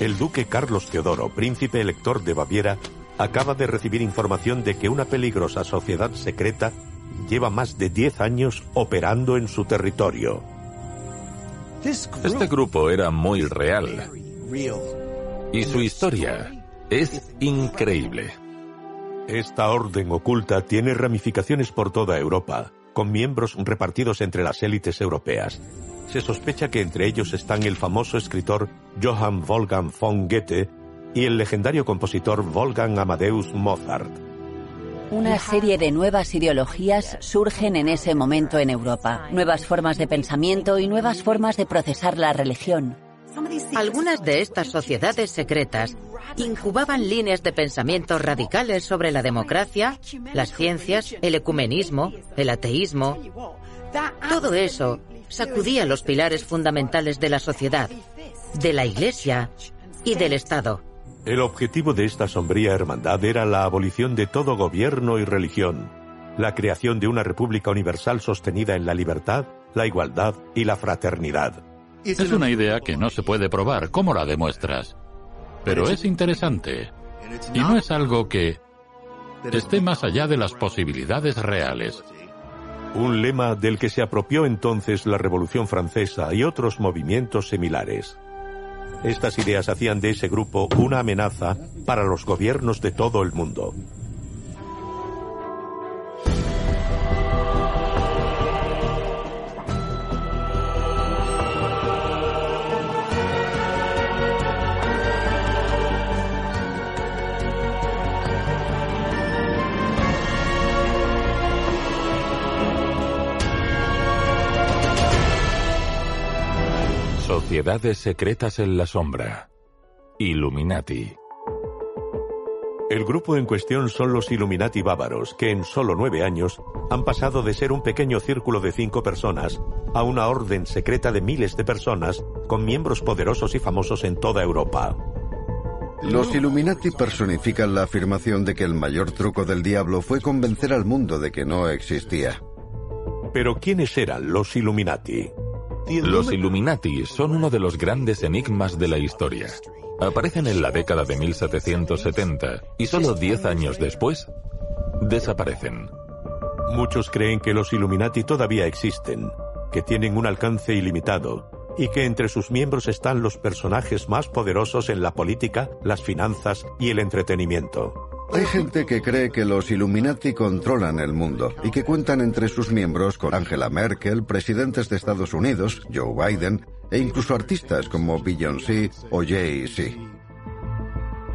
El duque Carlos Teodoro, príncipe elector de Baviera, acaba de recibir información de que una peligrosa sociedad secreta lleva más de 10 años operando en su territorio. Este grupo era muy real. Y su historia es increíble. Esta orden oculta tiene ramificaciones por toda Europa, con miembros repartidos entre las élites europeas. Se sospecha que entre ellos están el famoso escritor Johann Wolfgang von Goethe y el legendario compositor Wolfgang Amadeus Mozart. Una serie de nuevas ideologías surgen en ese momento en Europa, nuevas formas de pensamiento y nuevas formas de procesar la religión. Algunas de estas sociedades secretas incubaban líneas de pensamiento radicales sobre la democracia, las ciencias, el ecumenismo, el ateísmo. Todo eso sacudía los pilares fundamentales de la sociedad, de la Iglesia y del Estado. El objetivo de esta sombría hermandad era la abolición de todo gobierno y religión, la creación de una república universal sostenida en la libertad, la igualdad y la fraternidad. Es una idea que no se puede probar. ¿Cómo la demuestras? Pero es interesante. Y no es algo que esté más allá de las posibilidades reales. Un lema del que se apropió entonces la Revolución Francesa y otros movimientos similares. Estas ideas hacían de ese grupo una amenaza para los gobiernos de todo el mundo. Sociedades secretas en la sombra. Illuminati. El grupo en cuestión son los Illuminati bávaros, que en solo nueve años han pasado de ser un pequeño círculo de cinco personas a una orden secreta de miles de personas con miembros poderosos y famosos en toda Europa. Los Illuminati personifican la afirmación de que el mayor truco del diablo fue convencer al mundo de que no existía. Pero ¿quiénes eran los Illuminati? Los Illuminati son uno de los grandes enigmas de la historia. Aparecen en la década de 1770 y solo 10 años después desaparecen. Muchos creen que los Illuminati todavía existen, que tienen un alcance ilimitado y que entre sus miembros están los personajes más poderosos en la política, las finanzas y el entretenimiento. Hay gente que cree que los Illuminati controlan el mundo y que cuentan entre sus miembros con Angela Merkel, presidentes de Estados Unidos, Joe Biden e incluso artistas como Beyoncé o Jay-Z.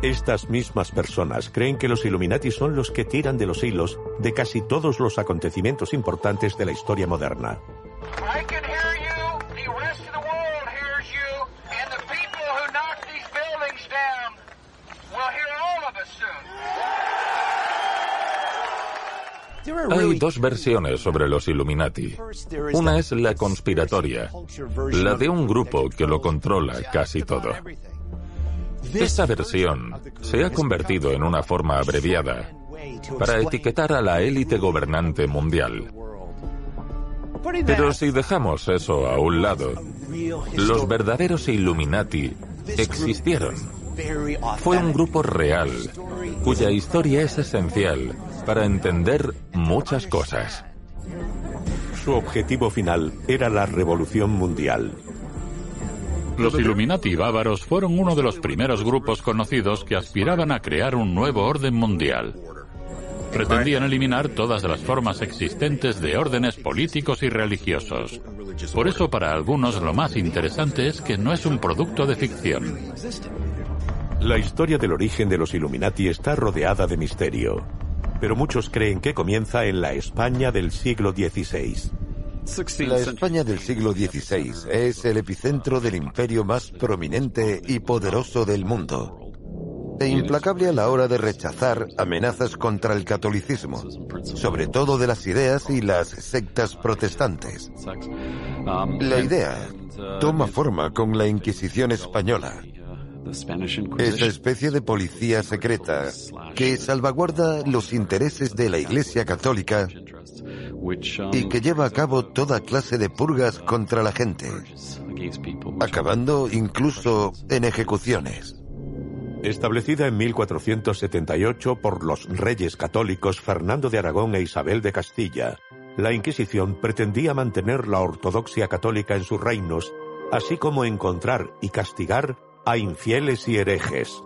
Estas mismas personas creen que los Illuminati son los que tiran de los hilos de casi todos los acontecimientos importantes de la historia moderna. Hay dos versiones sobre los Illuminati. Una es la conspiratoria, la de un grupo que lo controla casi todo. Esta versión se ha convertido en una forma abreviada para etiquetar a la élite gobernante mundial. Pero si dejamos eso a un lado, los verdaderos Illuminati existieron. Fue un grupo real, cuya historia es esencial para entender muchas cosas. Su objetivo final era la revolución mundial. Los Illuminati bávaros fueron uno de los primeros grupos conocidos que aspiraban a crear un nuevo orden mundial. Pretendían eliminar todas las formas existentes de órdenes políticos y religiosos. Por eso para algunos lo más interesante es que no es un producto de ficción. La historia del origen de los Illuminati está rodeada de misterio, pero muchos creen que comienza en la España del siglo XVI. La España del siglo XVI es el epicentro del imperio más prominente y poderoso del mundo. E implacable a la hora de rechazar amenazas contra el catolicismo, sobre todo de las ideas y las sectas protestantes. La idea toma forma con la Inquisición española, esa especie de policía secreta que salvaguarda los intereses de la Iglesia Católica y que lleva a cabo toda clase de purgas contra la gente, acabando incluso en ejecuciones. Establecida en 1478 por los reyes católicos Fernando de Aragón e Isabel de Castilla, la Inquisición pretendía mantener la ortodoxia católica en sus reinos, así como encontrar y castigar a infieles y herejes.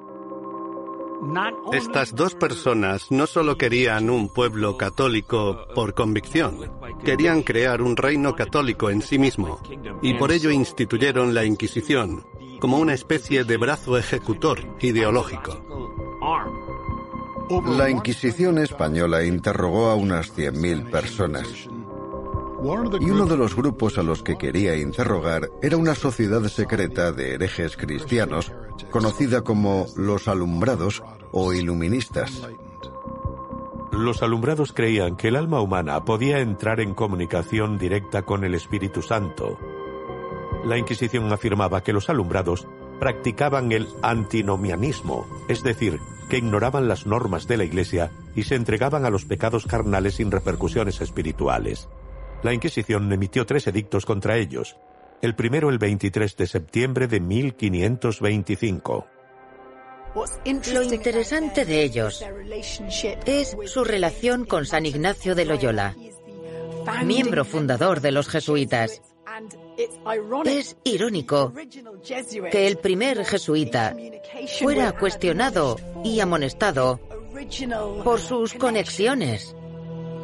Estas dos personas no solo querían un pueblo católico por convicción, querían crear un reino católico en sí mismo, y por ello instituyeron la Inquisición como una especie de brazo ejecutor ideológico. La Inquisición española interrogó a unas 100.000 personas. Y uno de los grupos a los que quería interrogar era una sociedad secreta de herejes cristianos, conocida como los alumbrados o iluministas. Los alumbrados creían que el alma humana podía entrar en comunicación directa con el Espíritu Santo. La Inquisición afirmaba que los alumbrados practicaban el antinomianismo, es decir, que ignoraban las normas de la Iglesia y se entregaban a los pecados carnales sin repercusiones espirituales la Inquisición emitió tres edictos contra ellos, el primero el 23 de septiembre de 1525. Lo interesante de ellos es su relación con San Ignacio de Loyola, miembro fundador de los jesuitas. Es irónico que el primer jesuita fuera cuestionado y amonestado por sus conexiones.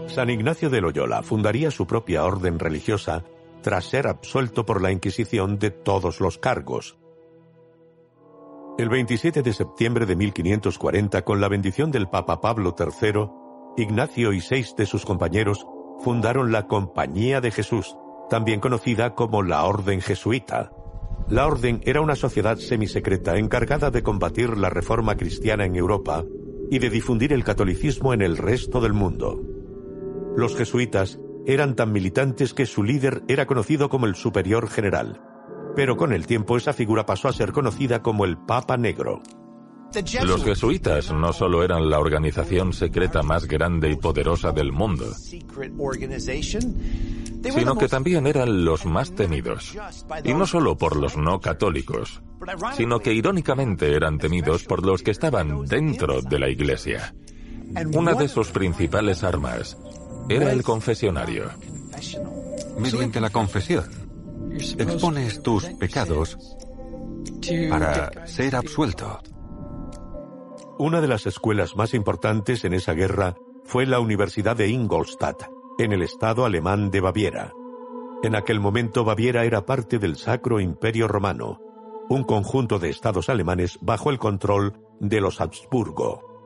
San Ignacio de Loyola fundaría su propia orden religiosa tras ser absuelto por la Inquisición de todos los cargos. El 27 de septiembre de 1540, con la bendición del Papa Pablo III, Ignacio y seis de sus compañeros fundaron la Compañía de Jesús, también conocida como la Orden Jesuita. La Orden era una sociedad semisecreta encargada de combatir la reforma cristiana en Europa y de difundir el catolicismo en el resto del mundo. Los jesuitas eran tan militantes que su líder era conocido como el superior general, pero con el tiempo esa figura pasó a ser conocida como el Papa Negro. Los jesuitas no solo eran la organización secreta más grande y poderosa del mundo, sino que también eran los más temidos. Y no solo por los no católicos, sino que irónicamente eran temidos por los que estaban dentro de la iglesia. Una de sus principales armas era el confesionario. Mediante la confesión, expones tus pecados para ser absuelto. Una de las escuelas más importantes en esa guerra fue la Universidad de Ingolstadt, en el estado alemán de Baviera. En aquel momento Baviera era parte del Sacro Imperio Romano, un conjunto de estados alemanes bajo el control de los Habsburgo.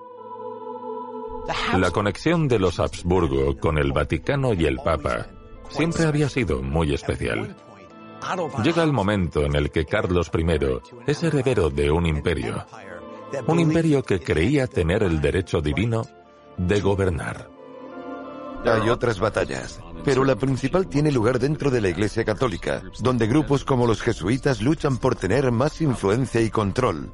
La conexión de los Habsburgo con el Vaticano y el Papa siempre había sido muy especial. Llega el momento en el que Carlos I es heredero de un imperio, un imperio que creía tener el derecho divino de gobernar. Hay otras batallas, pero la principal tiene lugar dentro de la Iglesia Católica, donde grupos como los jesuitas luchan por tener más influencia y control,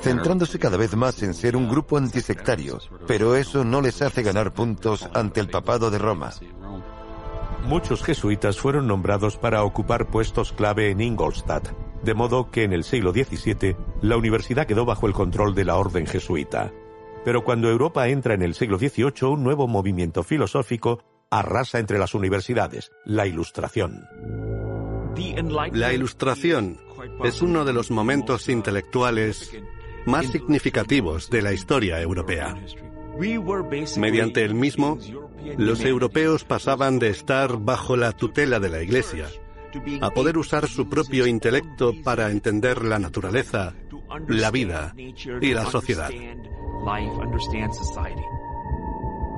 centrándose cada vez más en ser un grupo antisectario, pero eso no les hace ganar puntos ante el papado de Roma. Muchos jesuitas fueron nombrados para ocupar puestos clave en Ingolstadt, de modo que en el siglo XVII la universidad quedó bajo el control de la orden jesuita. Pero cuando Europa entra en el siglo XVIII, un nuevo movimiento filosófico arrasa entre las universidades, la Ilustración. La Ilustración es uno de los momentos intelectuales más significativos de la historia europea. Mediante el mismo, los europeos pasaban de estar bajo la tutela de la Iglesia a poder usar su propio intelecto para entender la naturaleza, la vida y la sociedad.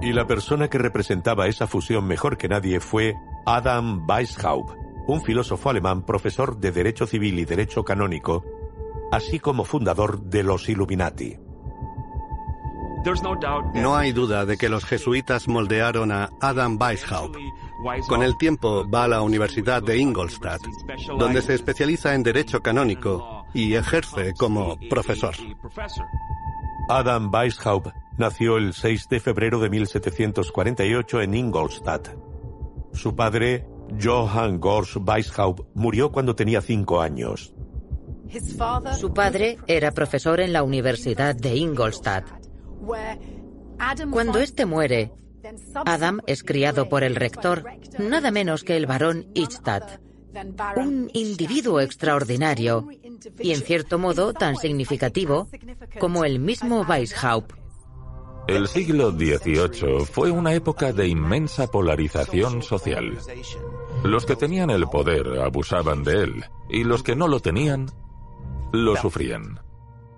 Y la persona que representaba esa fusión mejor que nadie fue Adam Weishaupt, un filósofo alemán profesor de Derecho Civil y Derecho Canónico, así como fundador de los Illuminati. No hay duda de que los jesuitas moldearon a Adam Weishaupt. Con el tiempo va a la Universidad de Ingolstadt, donde se especializa en Derecho Canónico y ejerce como profesor. Adam Weishaupt nació el 6 de febrero de 1748 en Ingolstadt. Su padre, Johann Gors Weishaupt, murió cuando tenía cinco años. Su padre era profesor en la Universidad de Ingolstadt. Cuando este muere, Adam es criado por el rector, nada menos que el barón Ichstadt, un individuo extraordinario y en cierto modo tan significativo como el mismo Weishaupt. El siglo XVIII fue una época de inmensa polarización social. Los que tenían el poder abusaban de él y los que no lo tenían lo sufrían.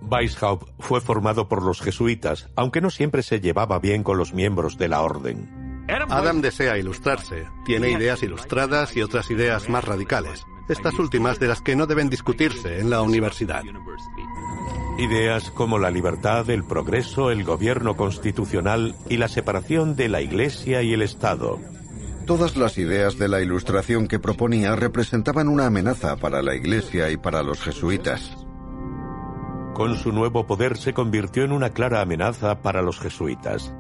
Weishaupt fue formado por los jesuitas, aunque no siempre se llevaba bien con los miembros de la orden. Adam desea ilustrarse. Tiene ideas ilustradas y otras ideas más radicales. Estas últimas de las que no deben discutirse en la universidad. Ideas como la libertad, el progreso, el gobierno constitucional y la separación de la Iglesia y el Estado. Todas las ideas de la ilustración que proponía representaban una amenaza para la Iglesia y para los jesuitas. Con su nuevo poder se convirtió en una clara amenaza para los jesuitas.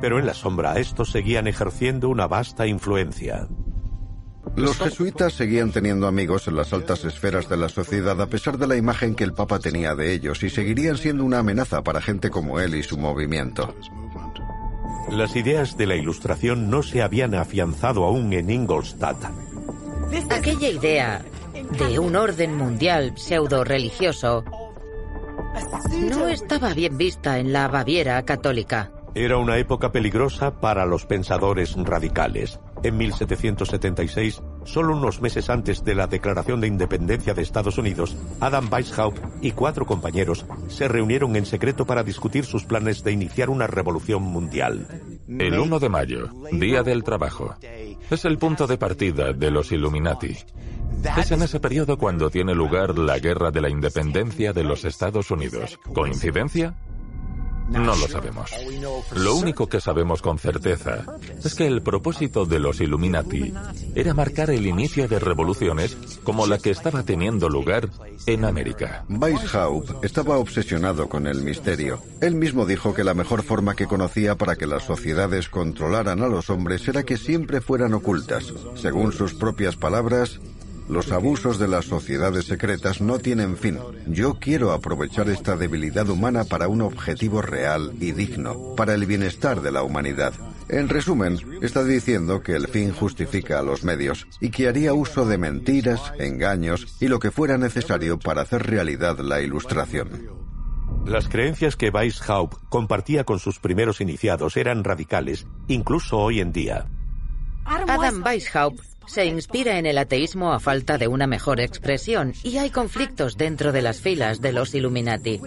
Pero en la sombra estos seguían ejerciendo una vasta influencia. Los jesuitas seguían teniendo amigos en las altas esferas de la sociedad a pesar de la imagen que el Papa tenía de ellos y seguirían siendo una amenaza para gente como él y su movimiento. Las ideas de la Ilustración no se habían afianzado aún en Ingolstadt. Aquella idea de un orden mundial pseudo-religioso no estaba bien vista en la Baviera católica. Era una época peligrosa para los pensadores radicales. En 1776, solo unos meses antes de la declaración de independencia de Estados Unidos, Adam Weishaupt y cuatro compañeros se reunieron en secreto para discutir sus planes de iniciar una revolución mundial. El 1 de mayo, Día del Trabajo, es el punto de partida de los Illuminati. Es en ese periodo cuando tiene lugar la Guerra de la Independencia de los Estados Unidos. ¿Coincidencia? No lo sabemos. Lo único que sabemos con certeza es que el propósito de los Illuminati era marcar el inicio de revoluciones como la que estaba teniendo lugar en América. Weishaupt estaba obsesionado con el misterio. Él mismo dijo que la mejor forma que conocía para que las sociedades controlaran a los hombres era que siempre fueran ocultas. Según sus propias palabras, los abusos de las sociedades secretas no tienen fin. Yo quiero aprovechar esta debilidad humana para un objetivo real y digno, para el bienestar de la humanidad. En resumen, está diciendo que el fin justifica a los medios y que haría uso de mentiras, engaños y lo que fuera necesario para hacer realidad la ilustración. Las creencias que Weishaupt compartía con sus primeros iniciados eran radicales, incluso hoy en día. Adam Weishaupt se inspira en el ateísmo a falta de una mejor expresión y hay conflictos dentro de las filas de los Illuminati.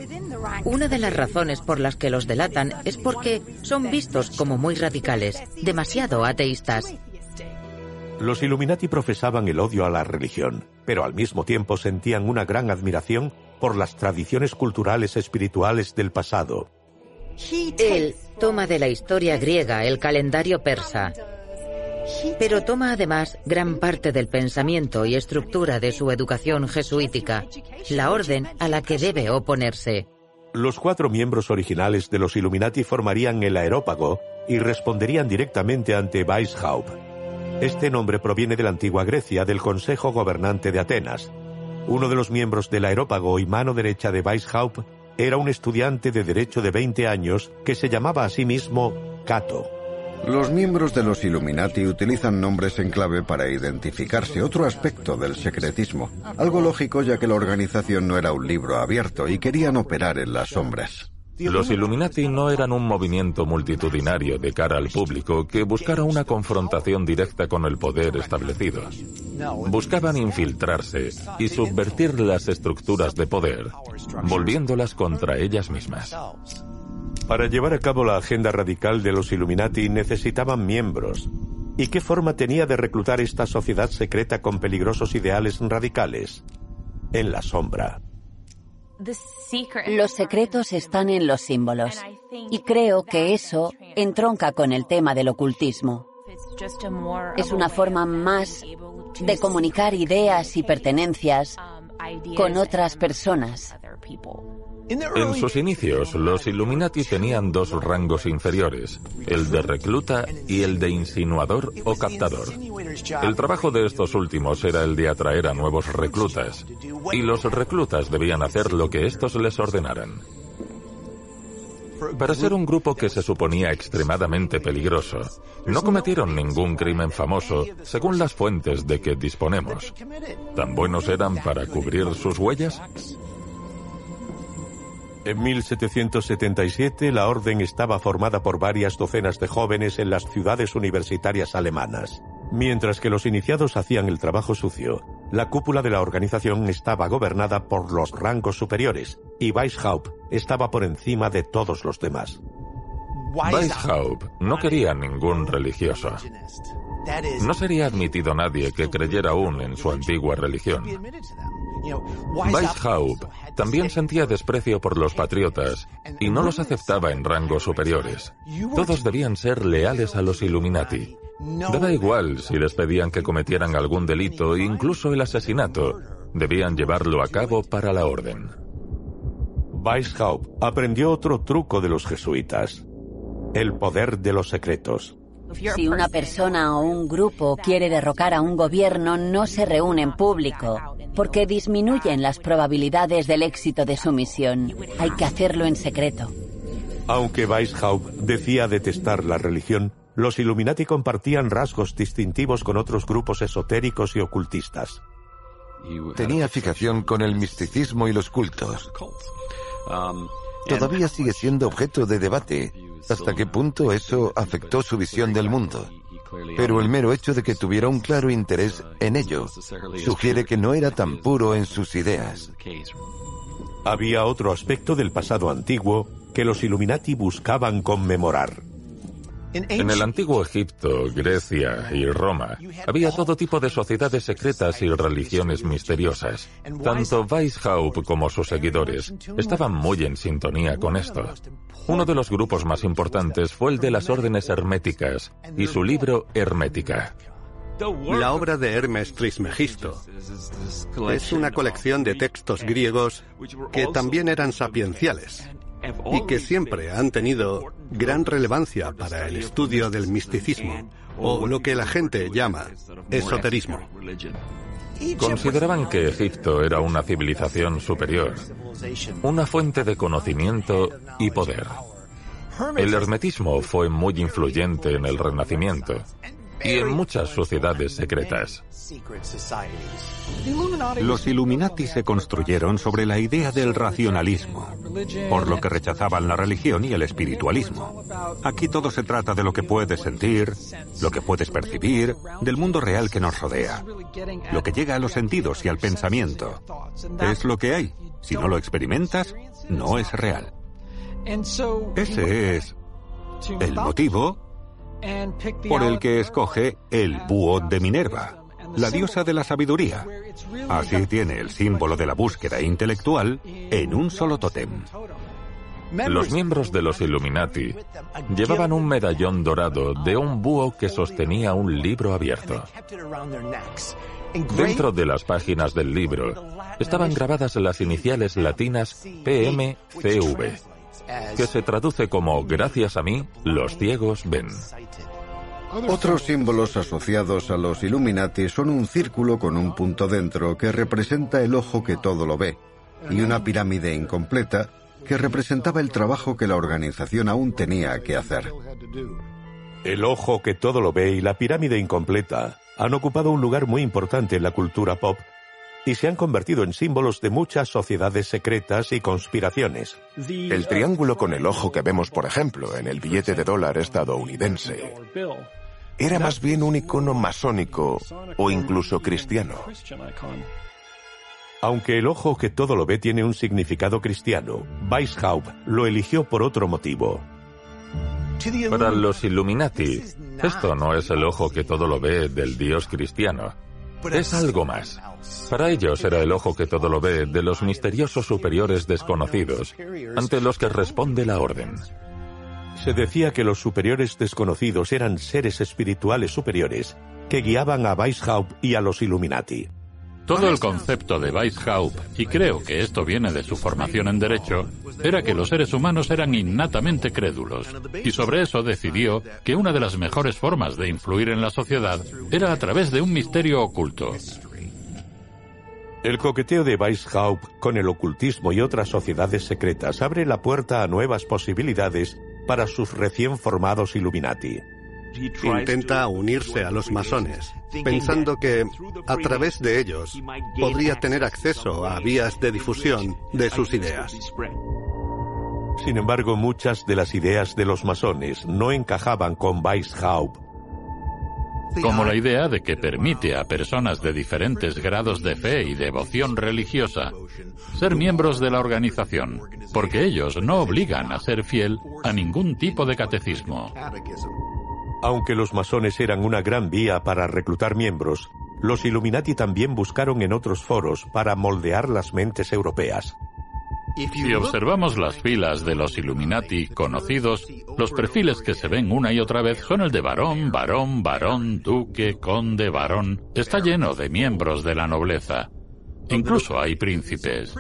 Una de las razones por las que los delatan es porque son vistos como muy radicales, demasiado ateístas. Los Illuminati profesaban el odio a la religión, pero al mismo tiempo sentían una gran admiración por las tradiciones culturales espirituales del pasado. Él toma de la historia griega el calendario persa, pero toma además gran parte del pensamiento y estructura de su educación jesuítica, la orden a la que debe oponerse. Los cuatro miembros originales de los Illuminati formarían el aerópago y responderían directamente ante Weishaupt. Este nombre proviene de la antigua Grecia del Consejo Gobernante de Atenas, uno de los miembros del aerópago y mano derecha de Weishaupt era un estudiante de derecho de 20 años que se llamaba a sí mismo Cato. Los miembros de los Illuminati utilizan nombres en clave para identificarse, otro aspecto del secretismo. Algo lógico ya que la organización no era un libro abierto y querían operar en las sombras. Los Illuminati no eran un movimiento multitudinario de cara al público que buscara una confrontación directa con el poder establecido. Buscaban infiltrarse y subvertir las estructuras de poder, volviéndolas contra ellas mismas. Para llevar a cabo la agenda radical de los Illuminati necesitaban miembros. ¿Y qué forma tenía de reclutar esta sociedad secreta con peligrosos ideales radicales? En la sombra. Los secretos están en los símbolos. Y creo que eso entronca con el tema del ocultismo. Es una forma más de comunicar ideas y pertenencias con otras personas. En sus inicios, los Illuminati tenían dos rangos inferiores, el de recluta y el de insinuador o captador. El trabajo de estos últimos era el de atraer a nuevos reclutas, y los reclutas debían hacer lo que estos les ordenaran. Para ser un grupo que se suponía extremadamente peligroso, no cometieron ningún crimen famoso según las fuentes de que disponemos. ¿Tan buenos eran para cubrir sus huellas? En 1777 la orden estaba formada por varias docenas de jóvenes en las ciudades universitarias alemanas. Mientras que los iniciados hacían el trabajo sucio, la cúpula de la organización estaba gobernada por los rangos superiores y Weishaupt estaba por encima de todos los demás. Weishaupt no quería ningún religioso. No sería admitido nadie que creyera aún en su antigua religión. Weishaupt también sentía desprecio por los patriotas y no los aceptaba en rangos superiores. Todos debían ser leales a los Illuminati. Daba igual si les pedían que cometieran algún delito, incluso el asesinato. Debían llevarlo a cabo para la orden. Weishaupt aprendió otro truco de los jesuitas, el poder de los secretos. Si una persona o un grupo quiere derrocar a un gobierno, no se reúne en público, porque disminuyen las probabilidades del éxito de su misión. Hay que hacerlo en secreto. Aunque Weishaupt decía detestar la religión, los Illuminati compartían rasgos distintivos con otros grupos esotéricos y ocultistas. Tenía fijación con el misticismo y los cultos. Todavía sigue siendo objeto de debate hasta qué punto eso afectó su visión del mundo. Pero el mero hecho de que tuviera un claro interés en ello sugiere que no era tan puro en sus ideas. Había otro aspecto del pasado antiguo que los Illuminati buscaban conmemorar. En el antiguo Egipto, Grecia y Roma había todo tipo de sociedades secretas y religiones misteriosas. Tanto Weishaupt como sus seguidores estaban muy en sintonía con esto. Uno de los grupos más importantes fue el de las órdenes herméticas y su libro Hermética. La obra de Hermes Trismegisto es una colección de textos griegos que también eran sapienciales y que siempre han tenido gran relevancia para el estudio del misticismo, o lo que la gente llama esoterismo. Consideraban que Egipto era una civilización superior, una fuente de conocimiento y poder. El hermetismo fue muy influyente en el Renacimiento y en muchas sociedades secretas. Los Illuminati se construyeron sobre la idea del racionalismo, por lo que rechazaban la religión y el espiritualismo. Aquí todo se trata de lo que puedes sentir, lo que puedes percibir, del mundo real que nos rodea, lo que llega a los sentidos y al pensamiento. Es lo que hay. Si no lo experimentas, no es real. Ese es el motivo por el que escoge el búho de Minerva, la diosa de la sabiduría. Así tiene el símbolo de la búsqueda intelectual en un solo tótem. Los miembros de los Illuminati llevaban un medallón dorado de un búho que sostenía un libro abierto. Dentro de las páginas del libro estaban grabadas las iniciales latinas PMCV, que se traduce como Gracias a mí, los ciegos ven. Otros símbolos asociados a los Illuminati son un círculo con un punto dentro que representa el ojo que todo lo ve y una pirámide incompleta que representaba el trabajo que la organización aún tenía que hacer. El ojo que todo lo ve y la pirámide incompleta han ocupado un lugar muy importante en la cultura pop y se han convertido en símbolos de muchas sociedades secretas y conspiraciones. El triángulo con el ojo que vemos, por ejemplo, en el billete de dólar estadounidense, era más bien un icono masónico o incluso cristiano. Aunque el ojo que todo lo ve tiene un significado cristiano, Weishaupt lo eligió por otro motivo. Para los Illuminati, esto no es el ojo que todo lo ve del dios cristiano. Es algo más. Para ellos era el ojo que todo lo ve de los misteriosos superiores desconocidos, ante los que responde la orden. Se decía que los superiores desconocidos eran seres espirituales superiores que guiaban a Weishaupt y a los Illuminati. Todo el concepto de Weishaupt, y creo que esto viene de su formación en Derecho, era que los seres humanos eran innatamente crédulos, y sobre eso decidió que una de las mejores formas de influir en la sociedad era a través de un misterio oculto. El coqueteo de Weishaupt con el ocultismo y otras sociedades secretas abre la puerta a nuevas posibilidades para sus recién formados Illuminati. Intenta unirse a los masones, pensando que a través de ellos podría tener acceso a vías de difusión de sus ideas. Sin embargo, muchas de las ideas de los masones no encajaban con Weishaupt. Como la idea de que permite a personas de diferentes grados de fe y devoción religiosa ser miembros de la organización, porque ellos no obligan a ser fiel a ningún tipo de catecismo. Aunque los masones eran una gran vía para reclutar miembros, los Illuminati también buscaron en otros foros para moldear las mentes europeas. Si observamos las filas de los Illuminati conocidos, los perfiles que se ven una y otra vez son el de varón, varón, varón, duque, conde, varón. Está lleno de miembros de la nobleza. Incluso hay príncipes.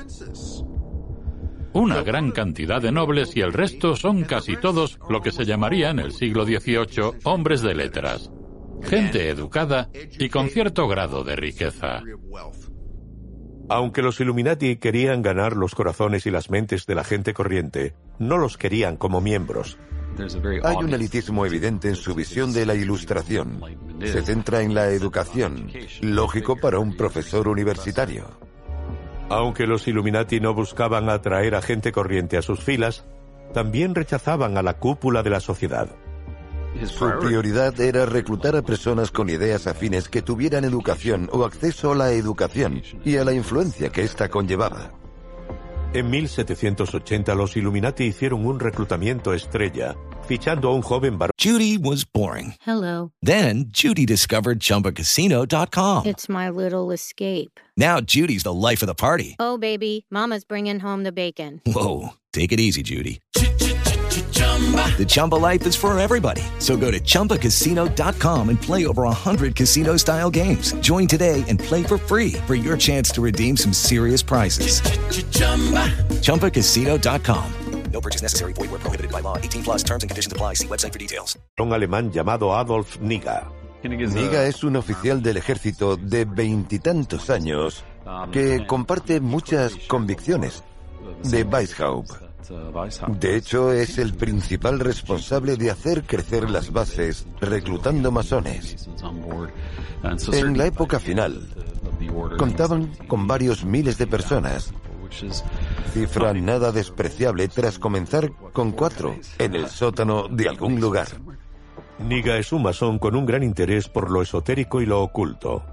Una gran cantidad de nobles y el resto son casi todos lo que se llamaría en el siglo XVIII hombres de letras. Gente educada y con cierto grado de riqueza. Aunque los Illuminati querían ganar los corazones y las mentes de la gente corriente, no los querían como miembros. Hay un elitismo evidente en su visión de la ilustración. Se centra en la educación, lógico para un profesor universitario. Aunque los Illuminati no buscaban atraer a gente corriente a sus filas, también rechazaban a la cúpula de la sociedad. Su prioridad era reclutar a personas con ideas afines que tuvieran educación o acceso a la educación y a la influencia que ésta conllevaba. En 1780 los Illuminati hicieron un reclutamiento estrella, fichando a un joven varón. Judy was boring. Hello. Then Judy discovered ChumbaCasino.com. It's my little escape. Now Judy's the life of the party. Oh, baby, Mama's bringing home the bacon. Whoa, take it easy, Judy. The Chumba life is for everybody. So go to ChumbaCasino.com and play over 100 casino style games. Join today and play for free for your chance to redeem some serious prizes. ChumbaCasino.com. No purchase necessary. Void where prohibited by law. 18 plus terms and conditions apply. See website for details. Un alemán llamado Adolf Niga. Niga es un oficial del ejército de veintitantos años que comparte muchas convicciones de Weishaupt. De hecho, es el principal responsable de hacer crecer las bases reclutando masones. En la época final, contaban con varios miles de personas, cifra nada despreciable tras comenzar con cuatro en el sótano de algún lugar. Niga es un masón con un gran interés por lo esotérico y lo oculto.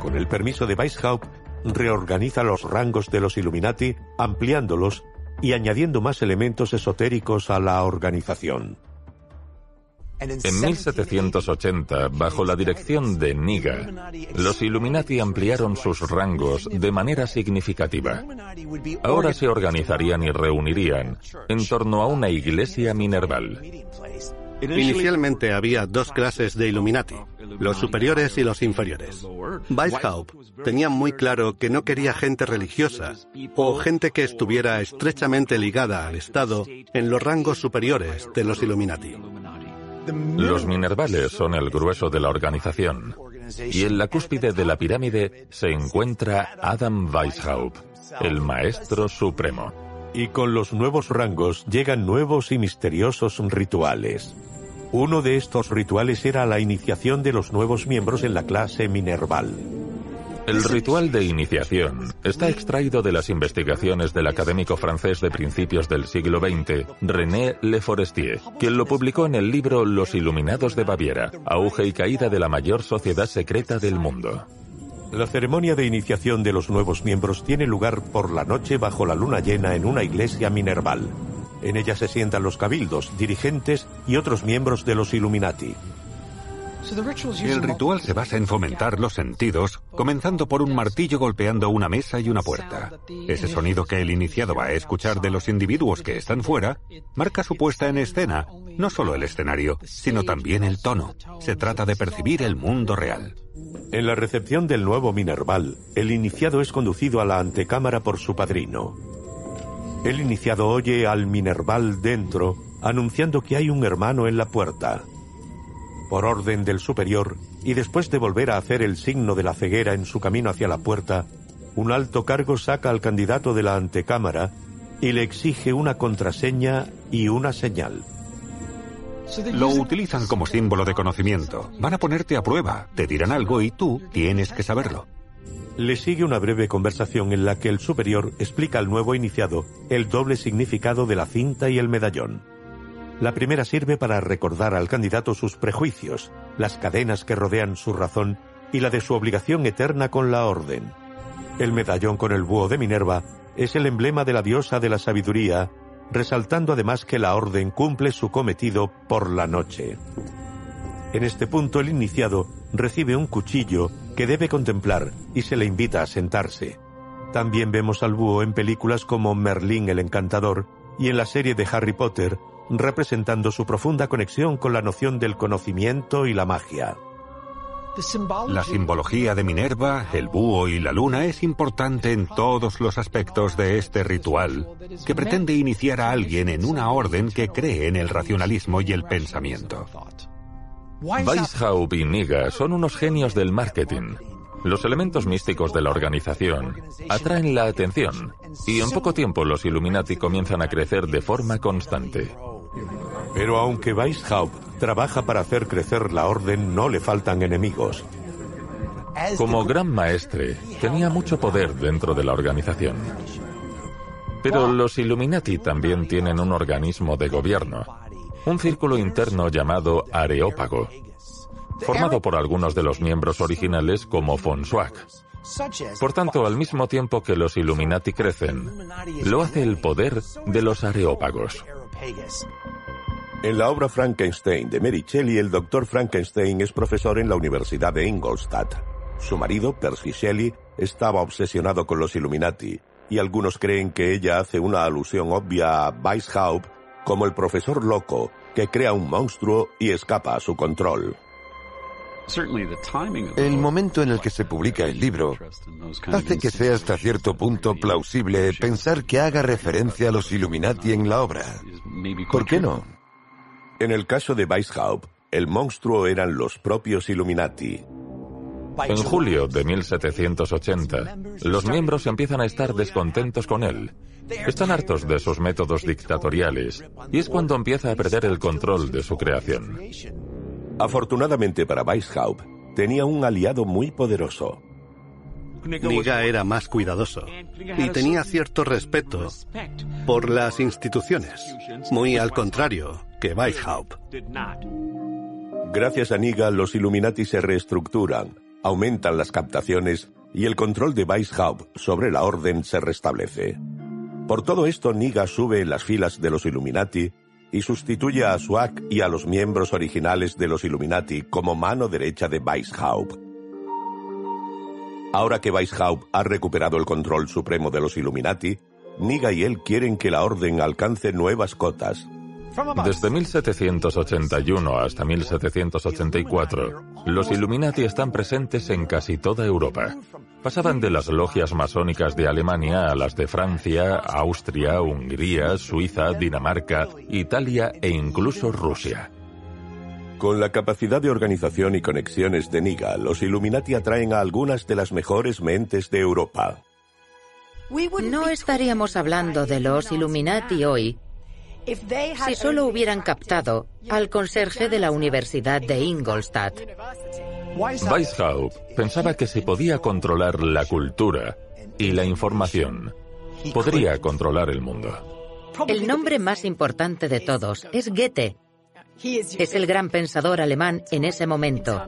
Con el permiso de Weishaupt, reorganiza los rangos de los Illuminati, ampliándolos y añadiendo más elementos esotéricos a la organización. En 1780, bajo la dirección de Niga, los Illuminati ampliaron sus rangos de manera significativa. Ahora se organizarían y reunirían en torno a una iglesia minerval. Inicialmente había dos clases de Illuminati, los superiores y los inferiores. Weishaupt tenía muy claro que no quería gente religiosa o gente que estuviera estrechamente ligada al Estado en los rangos superiores de los Illuminati. Los minervales son el grueso de la organización y en la cúspide de la pirámide se encuentra Adam Weishaupt, el maestro supremo. Y con los nuevos rangos llegan nuevos y misteriosos rituales. Uno de estos rituales era la iniciación de los nuevos miembros en la clase Minerval. El ritual de iniciación está extraído de las investigaciones del académico francés de principios del siglo XX, René Le Forestier, quien lo publicó en el libro Los Iluminados de Baviera, auge y caída de la mayor sociedad secreta del mundo. La ceremonia de iniciación de los nuevos miembros tiene lugar por la noche bajo la luna llena en una iglesia minerval. En ella se sientan los cabildos, dirigentes y otros miembros de los Illuminati. El ritual se basa en fomentar los sentidos, comenzando por un martillo golpeando una mesa y una puerta. Ese sonido que el iniciado va a escuchar de los individuos que están fuera marca su puesta en escena, no solo el escenario, sino también el tono. Se trata de percibir el mundo real. En la recepción del nuevo Minerval, el iniciado es conducido a la antecámara por su padrino. El iniciado oye al Minerval dentro, anunciando que hay un hermano en la puerta. Por orden del superior, y después de volver a hacer el signo de la ceguera en su camino hacia la puerta, un alto cargo saca al candidato de la antecámara y le exige una contraseña y una señal. Lo utilizan como símbolo de conocimiento. Van a ponerte a prueba, te dirán algo y tú tienes que saberlo. Le sigue una breve conversación en la que el superior explica al nuevo iniciado el doble significado de la cinta y el medallón. La primera sirve para recordar al candidato sus prejuicios, las cadenas que rodean su razón y la de su obligación eterna con la orden. El medallón con el búho de Minerva es el emblema de la diosa de la sabiduría, resaltando además que la orden cumple su cometido por la noche. En este punto el iniciado recibe un cuchillo que debe contemplar y se le invita a sentarse. También vemos al búho en películas como Merlín el Encantador y en la serie de Harry Potter, representando su profunda conexión con la noción del conocimiento y la magia. La simbología de Minerva, el búho y la luna es importante en todos los aspectos de este ritual, que pretende iniciar a alguien en una orden que cree en el racionalismo y el pensamiento. Weishaupt y Niga son unos genios del marketing. Los elementos místicos de la organización atraen la atención y en poco tiempo los Illuminati comienzan a crecer de forma constante. Pero aunque Weishaupt trabaja para hacer crecer la orden, no le faltan enemigos. Como gran maestre, tenía mucho poder dentro de la organización. Pero los Illuminati también tienen un organismo de gobierno, un círculo interno llamado Areópago, formado por algunos de los miembros originales como Fonsuak. Por tanto, al mismo tiempo que los Illuminati crecen, lo hace el poder de los Areópagos. En la obra Frankenstein de Mary Shelley, el doctor Frankenstein es profesor en la Universidad de Ingolstadt. Su marido, Percy Shelley, estaba obsesionado con los Illuminati, y algunos creen que ella hace una alusión obvia a Weishaupt como el profesor loco que crea un monstruo y escapa a su control. El momento en el que se publica el libro hace que sea hasta cierto punto plausible pensar que haga referencia a los Illuminati en la obra. ¿Por qué no? En el caso de Weishaupt, el monstruo eran los propios Illuminati. En julio de 1780, los miembros empiezan a estar descontentos con él Están hartos de sus métodos dictatoriales y es cuando empieza a perder el control de su creación. Afortunadamente para Weishaupt, tenía un aliado muy poderoso. Niga era más cuidadoso y tenía cierto respeto por las instituciones, muy al contrario que Weishaupt. Gracias a Niga, los Illuminati se reestructuran, aumentan las captaciones y el control de Weishaupt sobre la orden se restablece. Por todo esto, Niga sube en las filas de los Illuminati y sustituye a Swag y a los miembros originales de los Illuminati como mano derecha de Weishaupt. Ahora que Weishaupt ha recuperado el control supremo de los Illuminati, Niga y él quieren que la orden alcance nuevas cotas. Desde 1781 hasta 1784, los Illuminati están presentes en casi toda Europa. Pasaban de las logias masónicas de Alemania a las de Francia, Austria, Hungría, Suiza, Dinamarca, Italia e incluso Rusia. Con la capacidad de organización y conexiones de Niga, los Illuminati atraen a algunas de las mejores mentes de Europa. No estaríamos hablando de los Illuminati hoy si solo hubieran captado al conserje de la Universidad de Ingolstadt. Weishaupt pensaba que si podía controlar la cultura y la información, podría controlar el mundo. El nombre más importante de todos es Goethe. Es el gran pensador alemán en ese momento,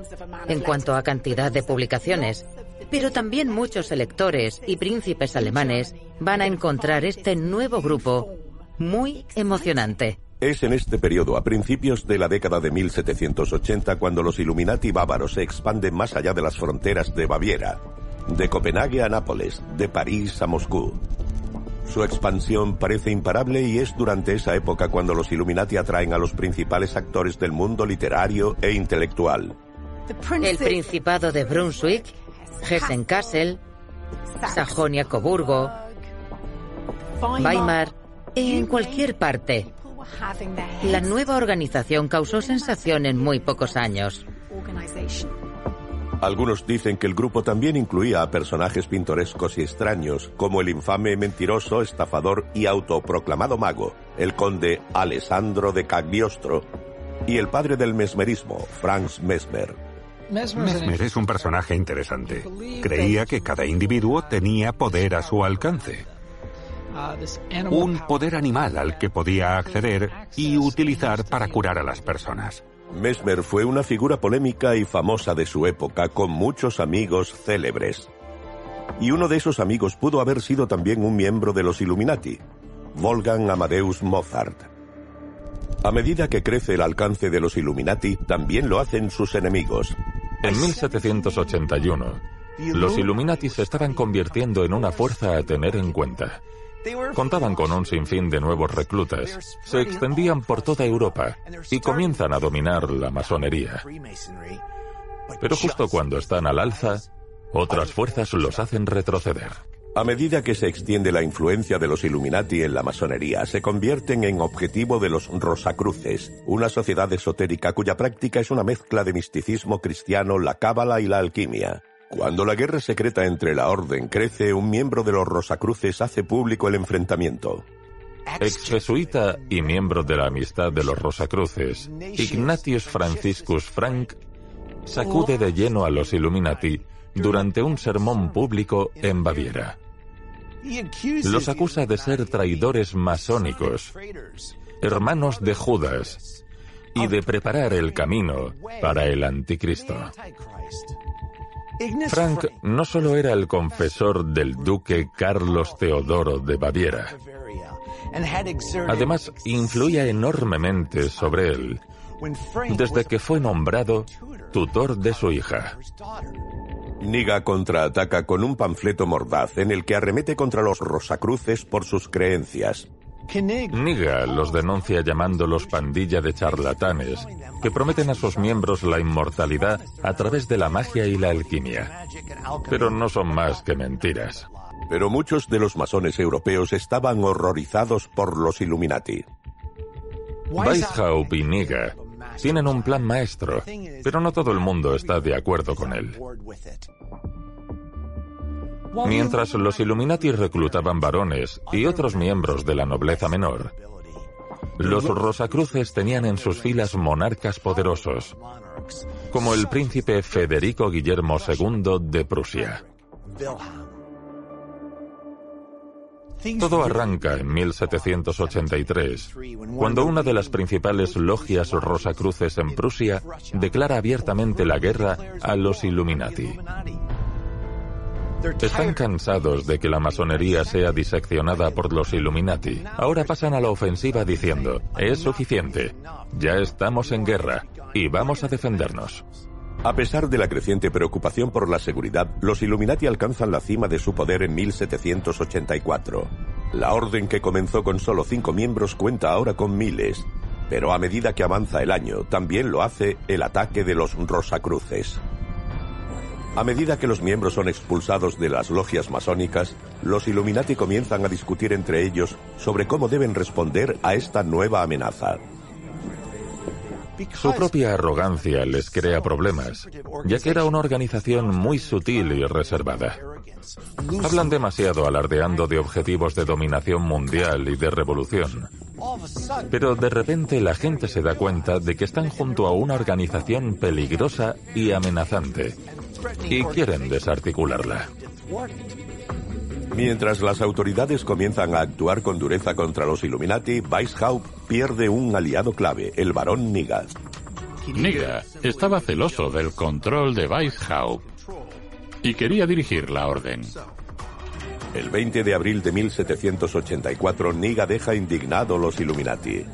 en cuanto a cantidad de publicaciones. Pero también muchos electores y príncipes alemanes van a encontrar este nuevo grupo muy emocionante. Es en este periodo, a principios de la década de 1780, cuando los Illuminati bávaros se expanden más allá de las fronteras de Baviera, de Copenhague a Nápoles, de París a Moscú. Su expansión parece imparable y es durante esa época cuando los Illuminati atraen a los principales actores del mundo literario e intelectual. El Principado de Brunswick, Hessen-Kassel, Sajonia-Coburgo, Weimar, en cualquier parte. La nueva organización causó sensación en muy pocos años. Algunos dicen que el grupo también incluía a personajes pintorescos y extraños, como el infame mentiroso, estafador y autoproclamado mago, el conde Alessandro de Cagliostro, y el padre del mesmerismo, Franz Mesmer. Mesmer es un personaje interesante. Creía que cada individuo tenía poder a su alcance. Un poder animal al que podía acceder y utilizar para curar a las personas. Mesmer fue una figura polémica y famosa de su época con muchos amigos célebres. Y uno de esos amigos pudo haber sido también un miembro de los Illuminati, Wolfgang Amadeus Mozart. A medida que crece el alcance de los Illuminati, también lo hacen sus enemigos. En 1781, los Illuminati se estaban convirtiendo en una fuerza a tener en cuenta. Contaban con un sinfín de nuevos reclutas, se extendían por toda Europa y comienzan a dominar la masonería. Pero justo cuando están al alza, otras fuerzas los hacen retroceder. A medida que se extiende la influencia de los Illuminati en la masonería, se convierten en objetivo de los Rosacruces, una sociedad esotérica cuya práctica es una mezcla de misticismo cristiano, la cábala y la alquimia. Cuando la guerra secreta entre la Orden crece, un miembro de los Rosacruces hace público el enfrentamiento. Ex jesuita y miembro de la amistad de los Rosacruces, Ignatius Franciscus Frank sacude de lleno a los Illuminati durante un sermón público en Baviera. Los acusa de ser traidores masónicos, hermanos de Judas, y de preparar el camino para el anticristo. Frank no solo era el confesor del duque Carlos Teodoro de Baviera, además influía enormemente sobre él desde que fue nombrado tutor de su hija. Niga contraataca con un panfleto mordaz en el que arremete contra los Rosacruces por sus creencias. Niga los denuncia llamándolos pandilla de charlatanes que prometen a sus miembros la inmortalidad a través de la magia y la alquimia. Pero no son más que mentiras. Pero muchos de los masones europeos estaban horrorizados por los Illuminati. Weishaupt y Niga tienen un plan maestro, pero no todo el mundo está de acuerdo con él. Mientras los Illuminati reclutaban varones y otros miembros de la nobleza menor, los Rosacruces tenían en sus filas monarcas poderosos, como el príncipe Federico Guillermo II de Prusia. Todo arranca en 1783, cuando una de las principales logias rosacruces en Prusia declara abiertamente la guerra a los Illuminati. Están cansados de que la masonería sea diseccionada por los Illuminati. Ahora pasan a la ofensiva diciendo, es suficiente, ya estamos en guerra y vamos a defendernos. A pesar de la creciente preocupación por la seguridad, los Illuminati alcanzan la cima de su poder en 1784. La orden que comenzó con solo cinco miembros cuenta ahora con miles, pero a medida que avanza el año, también lo hace el ataque de los Rosacruces. A medida que los miembros son expulsados de las logias masónicas, los Illuminati comienzan a discutir entre ellos sobre cómo deben responder a esta nueva amenaza. Su propia arrogancia les crea problemas, ya que era una organización muy sutil y reservada. Hablan demasiado alardeando de objetivos de dominación mundial y de revolución. Pero de repente la gente se da cuenta de que están junto a una organización peligrosa y amenazante, y quieren desarticularla. Mientras las autoridades comienzan a actuar con dureza contra los Illuminati, Weishaupt pierde un aliado clave, el barón Niga. Niga estaba celoso del control de Weishaupt y quería dirigir la orden. El 20 de abril de 1784, Niga deja indignado los Illuminati.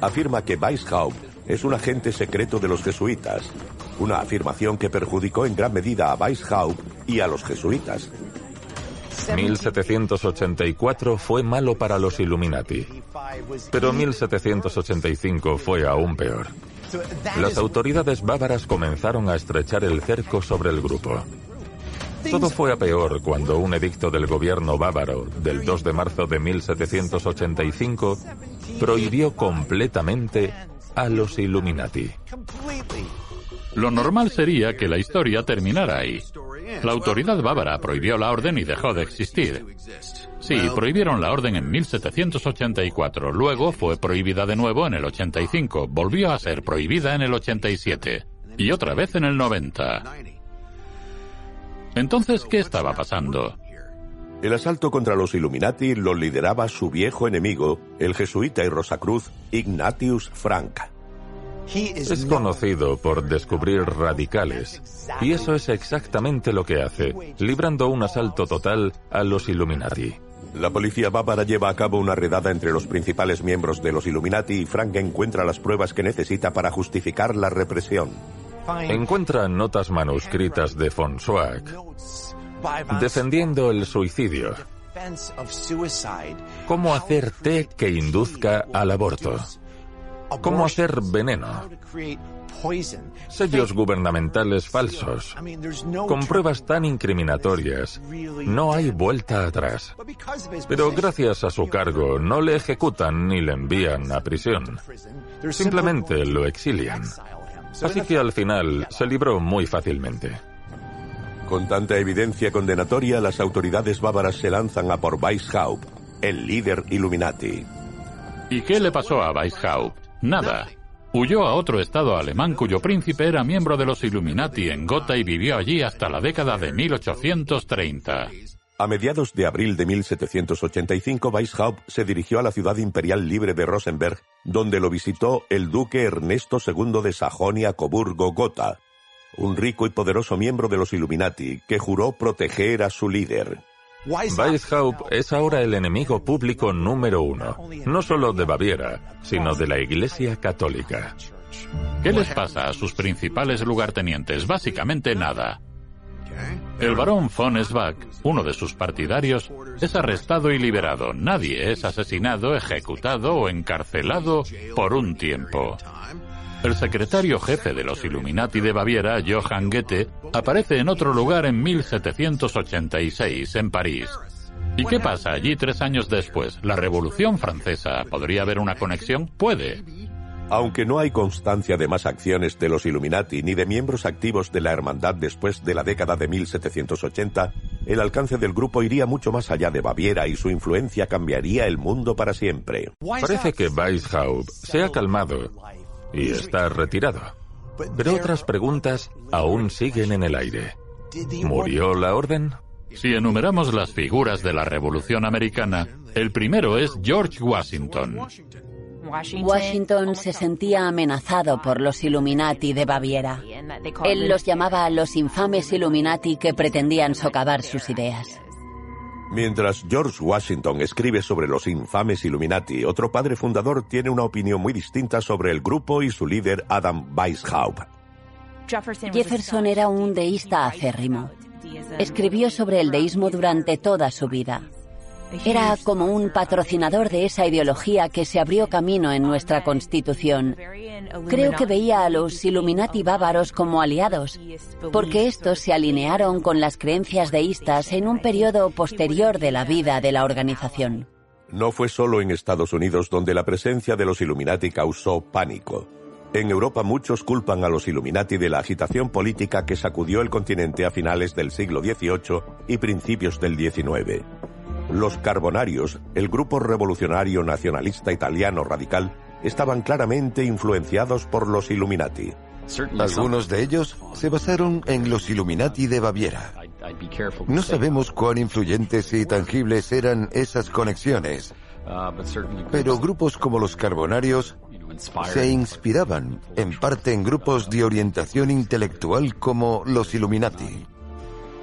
Afirma que Weishaupt es un agente secreto de los jesuitas, una afirmación que perjudicó en gran medida a Weishaupt y a los jesuitas. 1784 fue malo para los Illuminati, pero 1785 fue aún peor. Las autoridades bávaras comenzaron a estrechar el cerco sobre el grupo. Todo fue a peor cuando un edicto del gobierno bávaro del 2 de marzo de 1785 prohibió completamente a los Illuminati. Lo normal sería que la historia terminara ahí. La autoridad bávara prohibió la orden y dejó de existir. Sí, prohibieron la orden en 1784, luego fue prohibida de nuevo en el 85, volvió a ser prohibida en el 87 y otra vez en el 90. Entonces, ¿qué estaba pasando? El asalto contra los Illuminati lo lideraba su viejo enemigo, el jesuita y Rosacruz Ignatius Frank. Es conocido por descubrir radicales, y eso es exactamente lo que hace, librando un asalto total a los Illuminati. La policía bávara lleva a cabo una redada entre los principales miembros de los Illuminati y Frank encuentra las pruebas que necesita para justificar la represión. Encuentra notas manuscritas de von Schwack defendiendo el suicidio. Cómo hacer té que induzca al aborto. Cómo hacer veneno. Sellos gubernamentales falsos. Con pruebas tan incriminatorias, no hay vuelta atrás. Pero gracias a su cargo, no le ejecutan ni le envían a prisión. Simplemente lo exilian. Así que al final se libró muy fácilmente. Con tanta evidencia condenatoria, las autoridades bávaras se lanzan a por Weishaupt, el líder Illuminati. ¿Y qué le pasó a Weishaupt? Nada. Huyó a otro estado alemán cuyo príncipe era miembro de los Illuminati en Gotha y vivió allí hasta la década de 1830. A mediados de abril de 1785, Weishaupt se dirigió a la ciudad imperial libre de Rosenberg, donde lo visitó el duque Ernesto II de Sajonia-Coburgo-Gotha, un rico y poderoso miembro de los Illuminati que juró proteger a su líder. Weishaupt es ahora el enemigo público número uno, no solo de Baviera, sino de la Iglesia Católica. ¿Qué les pasa a sus principales lugartenientes? Básicamente nada. El barón von Schwack, uno de sus partidarios, es arrestado y liberado. Nadie es asesinado, ejecutado o encarcelado por un tiempo. El secretario jefe de los Illuminati de Baviera, Johann Goethe, aparece en otro lugar en 1786, en París. ¿Y qué pasa allí tres años después? ¿La Revolución Francesa podría haber una conexión? Puede. Aunque no hay constancia de más acciones de los Illuminati ni de miembros activos de la hermandad después de la década de 1780, el alcance del grupo iría mucho más allá de Baviera y su influencia cambiaría el mundo para siempre. Parece que Weishaupt se ha calmado y está retirado. Pero otras preguntas aún siguen en el aire. ¿Murió la orden? Si enumeramos las figuras de la Revolución Americana, el primero es George Washington. Washington se sentía amenazado por los Illuminati de Baviera. Él los llamaba los infames Illuminati que pretendían socavar sus ideas. Mientras George Washington escribe sobre los infames Illuminati, otro padre fundador tiene una opinión muy distinta sobre el grupo y su líder Adam Weishaupt. Jefferson era un deísta acérrimo. Escribió sobre el deísmo durante toda su vida. Era como un patrocinador de esa ideología que se abrió camino en nuestra Constitución. Creo que veía a los Illuminati bávaros como aliados, porque estos se alinearon con las creencias deístas en un periodo posterior de la vida de la organización. No fue solo en Estados Unidos donde la presencia de los Illuminati causó pánico. En Europa muchos culpan a los Illuminati de la agitación política que sacudió el continente a finales del siglo XVIII y principios del XIX. Los Carbonarios, el grupo revolucionario nacionalista italiano radical, estaban claramente influenciados por los Illuminati. Algunos de ellos se basaron en los Illuminati de Baviera. No sabemos cuán influyentes y tangibles eran esas conexiones, pero grupos como los Carbonarios se inspiraban en parte en grupos de orientación intelectual como los Illuminati.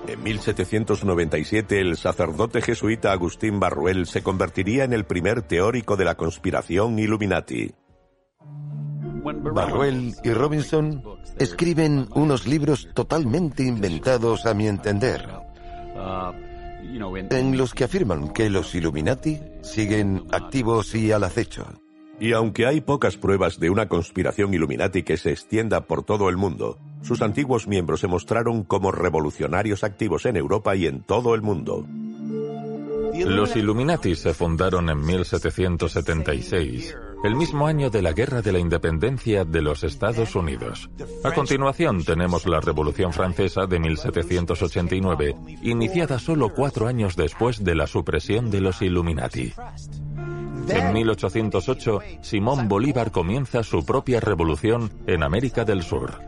En 1797 el sacerdote jesuita Agustín Barruel se convertiría en el primer teórico de la conspiración Illuminati. Barruel y Robinson escriben unos libros totalmente inventados a mi entender, en los que afirman que los Illuminati siguen activos y al acecho. Y aunque hay pocas pruebas de una conspiración Illuminati que se extienda por todo el mundo, sus antiguos miembros se mostraron como revolucionarios activos en Europa y en todo el mundo. Los Illuminati se fundaron en 1776, el mismo año de la Guerra de la Independencia de los Estados Unidos. A continuación tenemos la Revolución Francesa de 1789, iniciada solo cuatro años después de la supresión de los Illuminati. En 1808, Simón Bolívar comienza su propia revolución en América del Sur.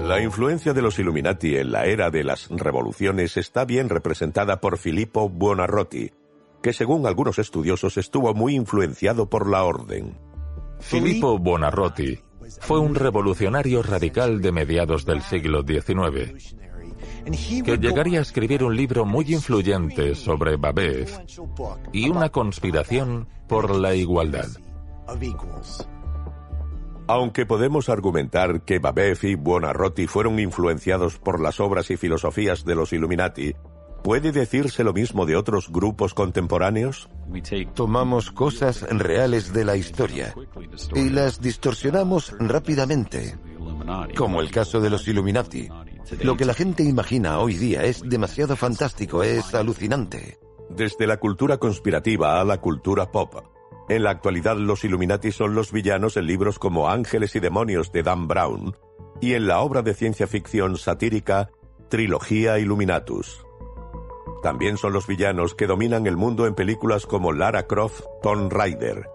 La influencia de los Illuminati en la era de las revoluciones está bien representada por Filippo Buonarroti, que según algunos estudiosos estuvo muy influenciado por la orden. Filippo Buonarroti fue un revolucionario radical de mediados del siglo XIX, que llegaría a escribir un libro muy influyente sobre Babev y una conspiración por la igualdad. Aunque podemos argumentar que Babev y Buonarroti fueron influenciados por las obras y filosofías de los Illuminati, ¿puede decirse lo mismo de otros grupos contemporáneos? Tomamos cosas reales de la historia y las distorsionamos rápidamente, como el caso de los Illuminati. Lo que la gente imagina hoy día es demasiado fantástico, es alucinante. Desde la cultura conspirativa a la cultura pop. En la actualidad los Illuminati son los villanos en libros como Ángeles y Demonios de Dan Brown y en la obra de ciencia ficción satírica Trilogía Illuminatus. También son los villanos que dominan el mundo en películas como Lara Croft, Tomb Raider.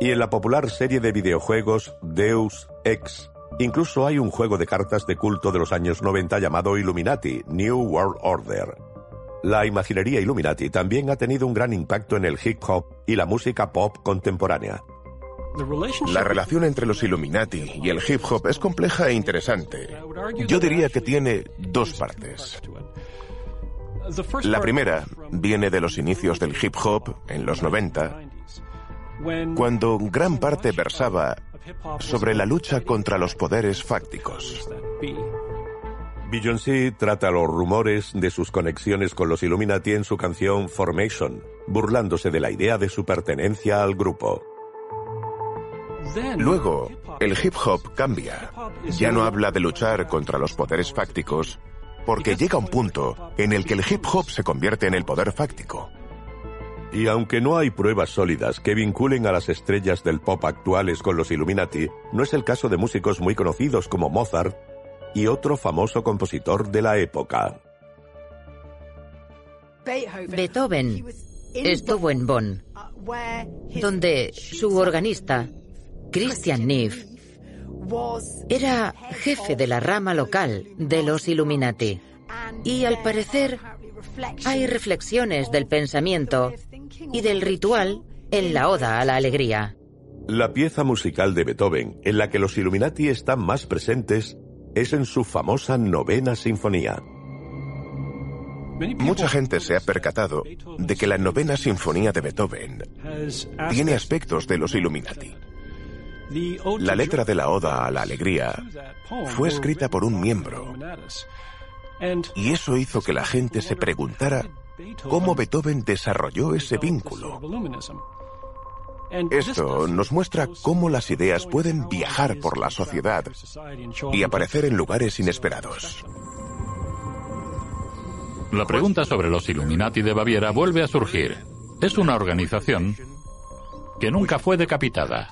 Y en la popular serie de videojuegos Deus Ex. Incluso hay un juego de cartas de culto de los años 90 llamado Illuminati, New World Order. La imaginería Illuminati también ha tenido un gran impacto en el hip hop y la música pop contemporánea. La relación entre los Illuminati y el hip hop es compleja e interesante. Yo diría que tiene dos partes. La primera viene de los inicios del hip hop en los 90, cuando gran parte versaba sobre la lucha contra los poderes fácticos. Beyoncé trata los rumores de sus conexiones con los Illuminati en su canción Formation, burlándose de la idea de su pertenencia al grupo. Luego, el hip hop cambia. Ya no habla de luchar contra los poderes fácticos, porque llega un punto en el que el hip hop se convierte en el poder fáctico. Y aunque no hay pruebas sólidas que vinculen a las estrellas del pop actuales con los Illuminati, no es el caso de músicos muy conocidos como Mozart y otro famoso compositor de la época. Beethoven estuvo en Bonn, donde su organista, Christian Neff, era jefe de la rama local de los Illuminati. Y al parecer hay reflexiones del pensamiento y del ritual en la Oda a la Alegría. La pieza musical de Beethoven en la que los Illuminati están más presentes es en su famosa novena sinfonía. Mucha gente se ha percatado de que la novena sinfonía de Beethoven tiene aspectos de los Illuminati. La letra de la Oda a la Alegría fue escrita por un miembro y eso hizo que la gente se preguntara cómo Beethoven desarrolló ese vínculo. Esto nos muestra cómo las ideas pueden viajar por la sociedad y aparecer en lugares inesperados. La pregunta sobre los Illuminati de Baviera vuelve a surgir. Es una organización que nunca fue decapitada,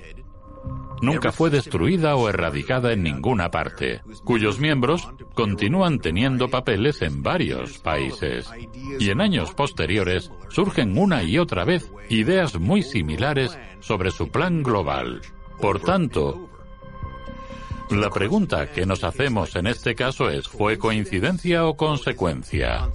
nunca fue destruida o erradicada en ninguna parte, cuyos miembros continúan teniendo papeles en varios países. Y en años posteriores surgen una y otra vez ideas muy similares sobre su plan global. Por tanto, la pregunta que nos hacemos en este caso es, ¿fue coincidencia o consecuencia?